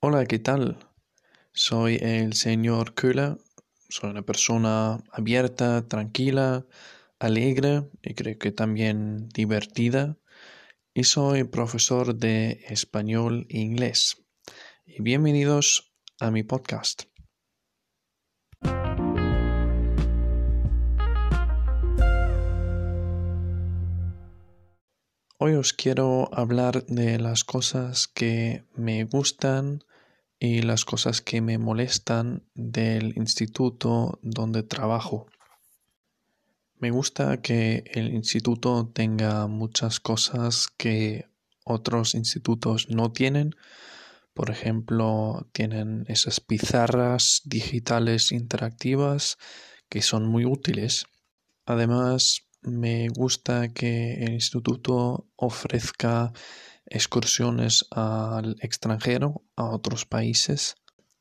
Hola, ¿qué tal? Soy el señor Köhler. Soy una persona abierta, tranquila, alegre y creo que también divertida. Y soy profesor de español e inglés. Y bienvenidos a mi podcast. Hoy os quiero hablar de las cosas que me gustan y las cosas que me molestan del instituto donde trabajo. Me gusta que el instituto tenga muchas cosas que otros institutos no tienen. Por ejemplo, tienen esas pizarras digitales interactivas que son muy útiles. Además, me gusta que el instituto ofrezca excursiones al extranjero, a otros países.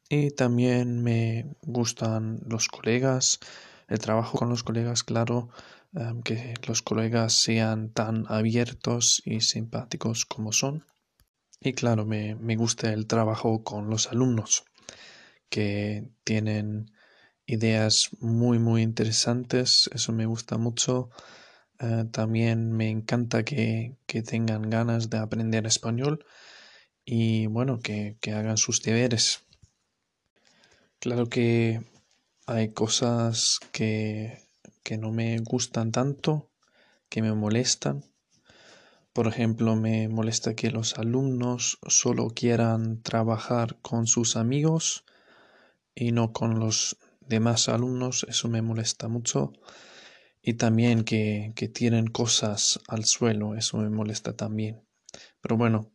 Y también me gustan los colegas, el trabajo con los colegas, claro, em, que los colegas sean tan abiertos y simpáticos como son. Y claro, me, me gusta el trabajo con los alumnos, que tienen ideas muy, muy interesantes. Eso me gusta mucho. Eh, también me encanta que, que, tengan ganas de aprender español y bueno, que, que hagan sus deberes. Claro que hay cosas que, que no me gustan tanto, que me molestan. Por ejemplo, me molesta que los alumnos solo quieran trabajar con sus amigos y no con los demás alumnos, eso me molesta mucho. Y también que, que tienen cosas al suelo, eso me molesta también. Pero bueno,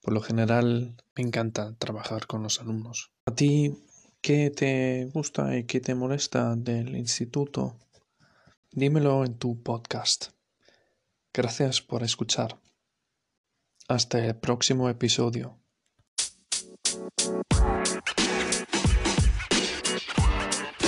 por lo general me encanta trabajar con los alumnos. ¿A ti qué te gusta y qué te molesta del instituto? Dímelo en tu podcast. Gracias por escuchar. Hasta el próximo episodio. Thank you.